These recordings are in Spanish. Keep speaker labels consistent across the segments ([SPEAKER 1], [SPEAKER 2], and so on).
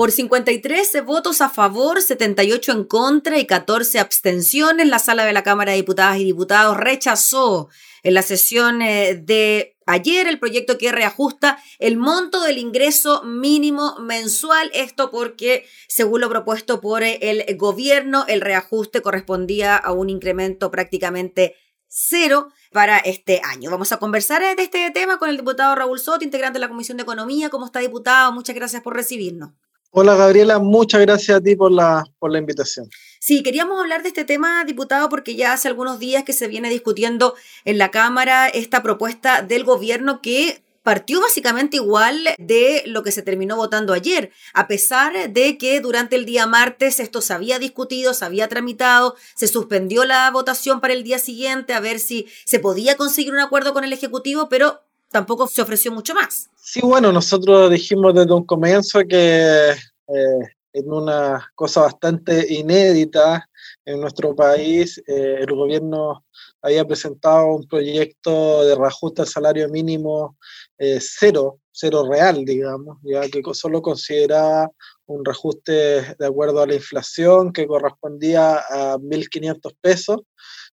[SPEAKER 1] Por 53 votos a favor, 78 en contra y 14 abstenciones, la sala de la Cámara de Diputadas y Diputados rechazó en la sesión eh, de ayer el proyecto que reajusta el monto del ingreso mínimo mensual. Esto porque, según lo propuesto por el gobierno, el reajuste correspondía a un incremento prácticamente cero para este año. Vamos a conversar de este tema con el diputado Raúl Soto, integrante de la Comisión de Economía. ¿Cómo está, diputado? Muchas gracias por recibirnos.
[SPEAKER 2] Hola Gabriela, muchas gracias a ti por la, por la invitación.
[SPEAKER 1] Sí, queríamos hablar de este tema, diputado, porque ya hace algunos días que se viene discutiendo en la Cámara esta propuesta del gobierno que partió básicamente igual de lo que se terminó votando ayer, a pesar de que durante el día martes esto se había discutido, se había tramitado, se suspendió la votación para el día siguiente a ver si se podía conseguir un acuerdo con el Ejecutivo, pero tampoco se ofreció mucho más.
[SPEAKER 2] Sí, bueno, nosotros dijimos desde un comienzo que eh, en una cosa bastante inédita en nuestro país, eh, el gobierno había presentado un proyecto de reajuste al salario mínimo eh, cero, cero real, digamos, ya que solo consideraba un reajuste de acuerdo a la inflación que correspondía a 1.500 pesos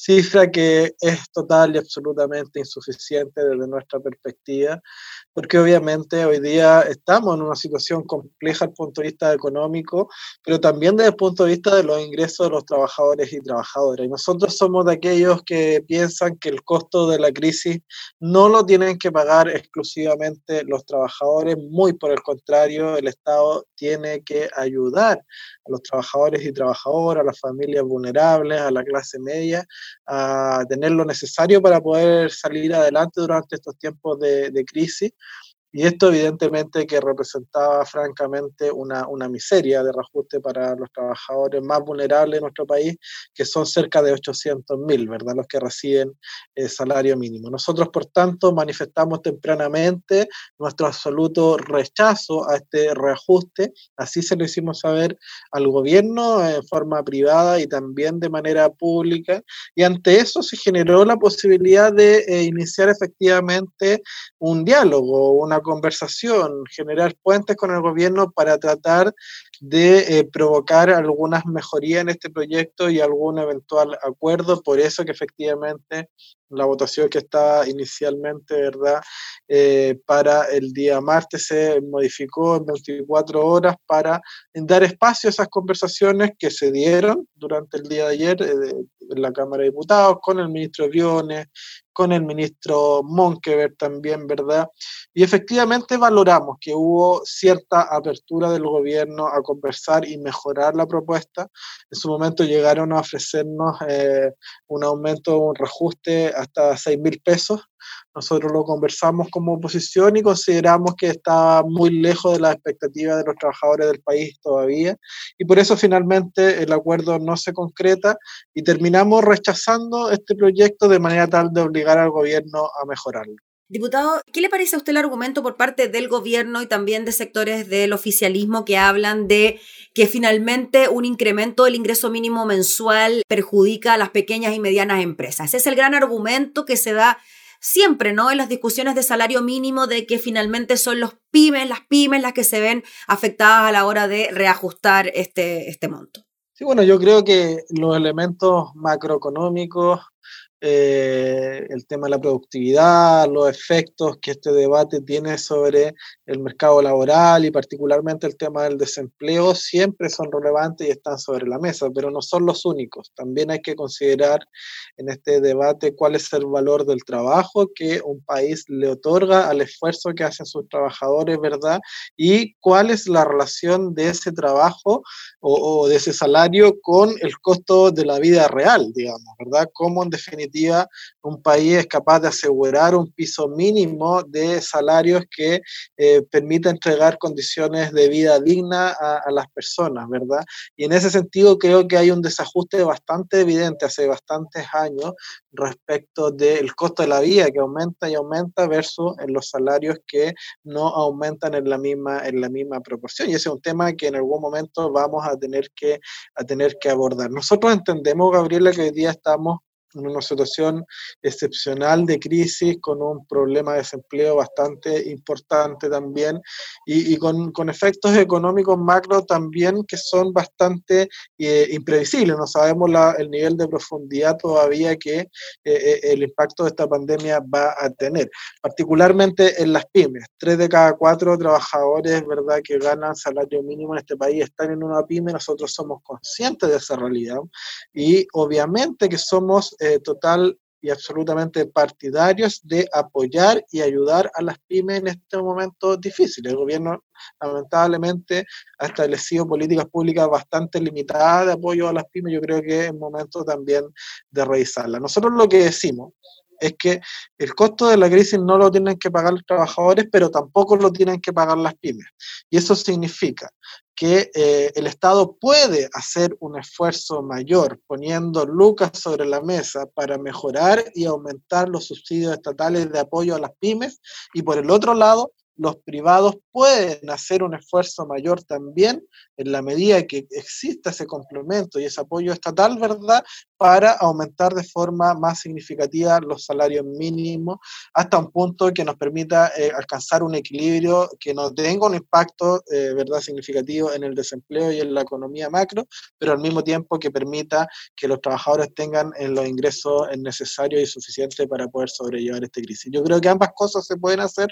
[SPEAKER 2] cifra que es total y absolutamente insuficiente desde nuestra perspectiva, porque obviamente hoy día estamos en una situación compleja desde el punto de vista económico, pero también desde el punto de vista de los ingresos de los trabajadores y trabajadoras. Y nosotros somos de aquellos que piensan que el costo de la crisis no lo tienen que pagar exclusivamente los trabajadores, muy por el contrario, el Estado tiene que ayudar a los trabajadores y trabajadoras, a las familias vulnerables, a la clase media, a tener lo necesario para poder salir adelante durante estos tiempos de, de crisis y esto evidentemente que representaba francamente una, una, miseria de reajuste para los trabajadores más vulnerables de nuestro país, que son cerca de 800.000, ¿verdad? Los que reciben el salario mínimo. Nosotros, por tanto, manifestamos tempranamente nuestro absoluto rechazo a este reajuste. Así se lo hicimos saber al gobierno en forma privada y también de manera pública. Y ante eso se generó la posibilidad de eh, iniciar efectivamente un diálogo, una conversación, generar puentes con el gobierno para tratar de eh, provocar algunas mejorías en este proyecto y algún eventual acuerdo. Por eso que efectivamente la votación que estaba inicialmente, ¿verdad? Eh, para el día martes se modificó en 24 horas para dar espacio a esas conversaciones que se dieron durante el día de ayer eh, en la Cámara de Diputados con el ministro Briones, con el ministro Monkever también, ¿verdad? Y efectivamente valoramos que hubo cierta apertura del gobierno a conversar y mejorar la propuesta. En su momento llegaron a ofrecernos eh, un aumento, un reajuste hasta 6 mil pesos. Nosotros lo conversamos como oposición y consideramos que está muy lejos de las expectativas de los trabajadores del país todavía. Y por eso finalmente el acuerdo no se concreta y terminamos rechazando este proyecto de manera tal de obligar al gobierno a mejorarlo.
[SPEAKER 1] Diputado, ¿qué le parece a usted el argumento por parte del gobierno y también de sectores del oficialismo que hablan de que finalmente un incremento del ingreso mínimo mensual perjudica a las pequeñas y medianas empresas? Ese es el gran argumento que se da siempre, ¿no? En las discusiones de salario mínimo, de que finalmente son los pymes, las pymes las que se ven afectadas a la hora de reajustar este, este monto.
[SPEAKER 2] Sí, bueno, yo creo que los elementos macroeconómicos eh, el tema de la productividad, los efectos que este debate tiene sobre el mercado laboral y particularmente el tema del desempleo siempre son relevantes y están sobre la mesa, pero no son los únicos. También hay que considerar en este debate cuál es el valor del trabajo que un país le otorga al esfuerzo que hacen sus trabajadores, ¿verdad? Y cuál es la relación de ese trabajo o, o de ese salario con el costo de la vida real, digamos, ¿verdad? Cómo en definitiva un país es capaz de asegurar un piso mínimo de salarios que eh, permita entregar condiciones de vida digna a, las personas, ¿verdad? Y en ese sentido creo que hay un desajuste bastante evidente hace bastantes años respecto del costo de la vida que aumenta y aumenta versus en los salarios que no aumentan en la misma en la misma proporción y ese es un tema que en algún momento vamos a tener que a tener que abordar. Nosotros entendemos Gabriela que hoy día estamos en una situación excepcional de crisis, con un problema de desempleo bastante importante también y, con, con, efectos económicos macro también que son bastante eh, imprevisibles. No sabemos la, el nivel de profundidad todavía que eh, eh, el impacto de esta pandemia va a tener, particularmente en las pymes. Tres de cada cuatro trabajadores, ¿verdad?, que ganan salario mínimo en este país están en una pyme. Nosotros somos conscientes de esa realidad y obviamente que somos eh, total y absolutamente partidarios de apoyar y ayudar a las pymes en este momento difícil. El gobierno lamentablemente ha establecido políticas públicas bastante limitadas de apoyo a las pymes. Yo creo que es momento también de revisarlas. Nosotros lo que decimos es que el costo de la crisis no lo tienen que pagar los trabajadores, pero tampoco lo tienen que pagar las pymes. Y eso significa que eh, el Estado puede hacer un esfuerzo mayor poniendo lucas sobre la mesa para mejorar y aumentar los subsidios estatales de apoyo a las pymes y por el otro lado los privados pueden hacer un esfuerzo mayor también en la medida que exista ese complemento y ese apoyo estatal, ¿verdad?, para aumentar de forma más significativa los salarios mínimos hasta un punto que nos permita eh, alcanzar un equilibrio que no tenga un impacto, eh, ¿verdad?, significativo en el desempleo y en la economía macro, pero al mismo tiempo que permita que los trabajadores tengan eh, los ingresos necesarios y suficientes para poder sobrellevar esta crisis. Yo creo que ambas cosas se pueden hacer,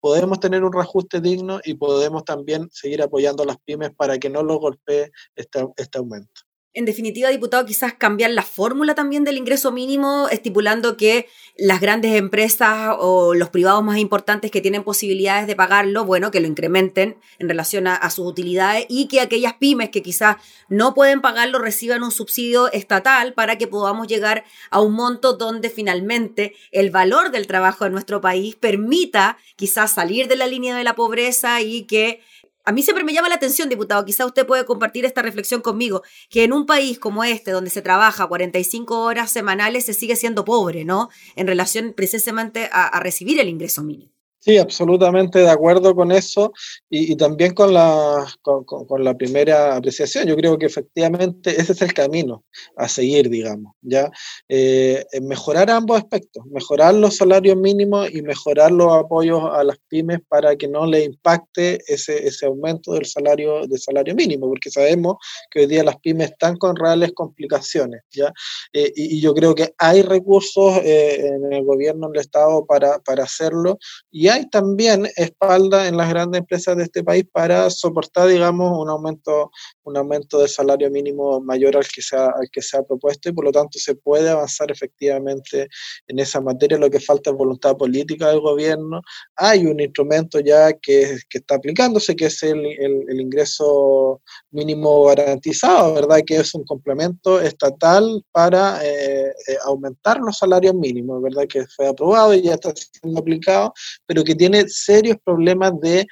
[SPEAKER 2] podemos tener un reajuste digno y podemos también seguir apoyando a las pymes para que no lo golpee este, este aumento
[SPEAKER 1] en definitiva, diputado, quizás cambiar la fórmula también del ingreso mínimo, estipulando que las grandes empresas o los privados más importantes que tienen posibilidades de pagarlo, bueno, que lo incrementen en relación a, sus utilidades y que aquellas pymes que quizás no pueden pagarlo reciban un subsidio estatal para que podamos llegar a un monto donde finalmente el valor del trabajo en nuestro país permita quizás salir de la línea de la pobreza y que a mí siempre me llama la atención, diputado, quizá usted puede compartir esta reflexión conmigo, que en un país como este, donde se trabaja 45 horas semanales, se sigue siendo pobre, ¿no? En relación precisamente a, recibir el ingreso mínimo.
[SPEAKER 2] Sí, absolutamente de acuerdo con eso y, también con la, con, la primera apreciación. Yo creo que efectivamente ese es el camino a seguir, digamos, ¿ya? Eh, mejorar ambos aspectos, mejorar los salarios mínimos y mejorar los apoyos a las pymes para que no le impacte ese, ese aumento del salario, del salario mínimo, porque sabemos que hoy día las pymes están con reales complicaciones, ¿ya? Eh, y, yo creo que hay recursos eh, en el gobierno, en el Estado para, para hacerlo y hay hay también espalda en las grandes empresas de este país para soportar, digamos, un aumento, un aumento del salario mínimo mayor al que, se ha, al que se ha propuesto y por lo tanto se puede avanzar efectivamente en esa materia. Lo que falta es voluntad política del gobierno. Hay un instrumento ya que, que está aplicándose, que es el, el, ingreso mínimo garantizado, ¿verdad? Que es un complemento estatal para eh, eh, aumentar los salarios mínimos, ¿verdad? Que fue aprobado y ya está siendo aplicado, pero que tiene serios problemas de,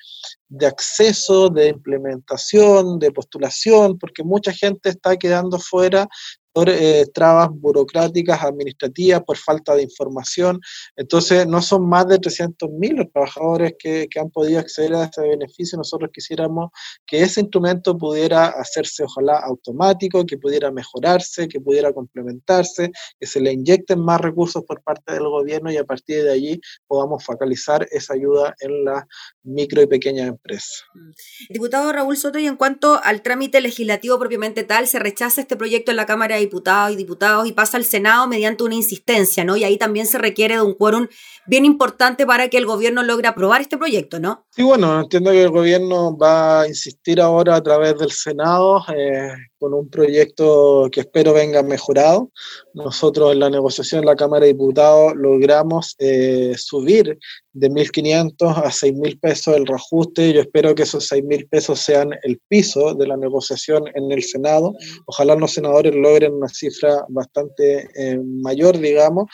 [SPEAKER 2] de acceso, de implementación, de postulación, porque mucha gente está quedando fuera por eh, trabas burocráticas, administrativas, por falta de información. Entonces, no son más de 300.000 los trabajadores que, que, han podido acceder a este beneficio. Nosotros quisiéramos que ese instrumento pudiera hacerse, ojalá, automático, que pudiera mejorarse, que pudiera complementarse, que se le inyecten más recursos por parte del gobierno y a partir de allí podamos focalizar esa ayuda en las micro y pequeñas empresas.
[SPEAKER 1] Diputado Raúl Soto, y en cuanto al trámite legislativo propiamente tal, se rechaza este proyecto en la Cámara de diputados y diputados y pasa al Senado mediante una insistencia, ¿no? Y ahí también se requiere de un quórum bien importante para que el gobierno logre aprobar este proyecto, ¿no?
[SPEAKER 2] Sí, bueno, entiendo que el gobierno va a insistir ahora a través del Senado eh, con un proyecto que espero venga mejorado. Nosotros en la negociación en la Cámara de Diputados logramos eh, subir de 1.500 a 6.000 pesos el reajuste. Yo espero que esos 6.000 pesos sean el piso de la negociación en el Senado. Ojalá los senadores logren una cifra bastante eh, mayor, digamos,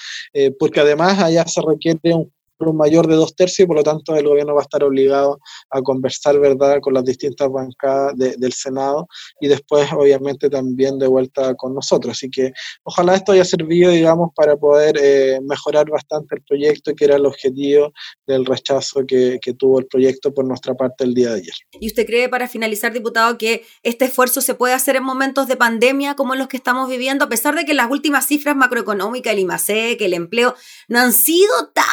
[SPEAKER 2] porque además allá se requiere un mayor de dos tercios y por lo tanto el gobierno va a estar obligado a conversar, ¿verdad?, con las distintas bancadas del Senado y después, obviamente, también de vuelta con nosotros. Así que ojalá esto haya servido, digamos, para poder eh, mejorar bastante el proyecto, que era el objetivo del rechazo que, que tuvo el proyecto por nuestra parte el día de ayer.
[SPEAKER 1] ¿Y usted cree, para finalizar, diputado, que este esfuerzo se puede hacer en momentos de pandemia como los que estamos viviendo, a pesar de que las últimas cifras macroeconómicas, el IMASEC, el empleo, no han sido tan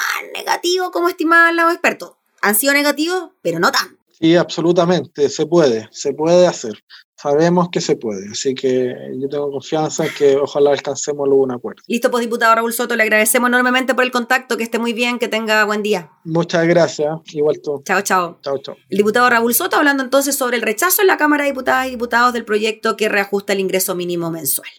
[SPEAKER 1] negativos como estimaban los expertos? Han sido negativos, pero no tan.
[SPEAKER 2] Sí, absolutamente, se puede, se puede hacer. Sabemos que se puede, así que yo tengo confianza en que ojalá alcancemos luego un acuerdo.
[SPEAKER 1] Listo, pues diputado Raúl Soto, le agradecemos enormemente por el contacto, que esté muy bien, que tenga buen día.
[SPEAKER 2] Muchas gracias, igual tú.
[SPEAKER 1] Chao, chao.
[SPEAKER 2] Chao, chao.
[SPEAKER 1] El diputado Raúl Soto hablando entonces sobre el rechazo en la Cámara de Diputadas y Diputados del proyecto que reajusta el ingreso mínimo mensual.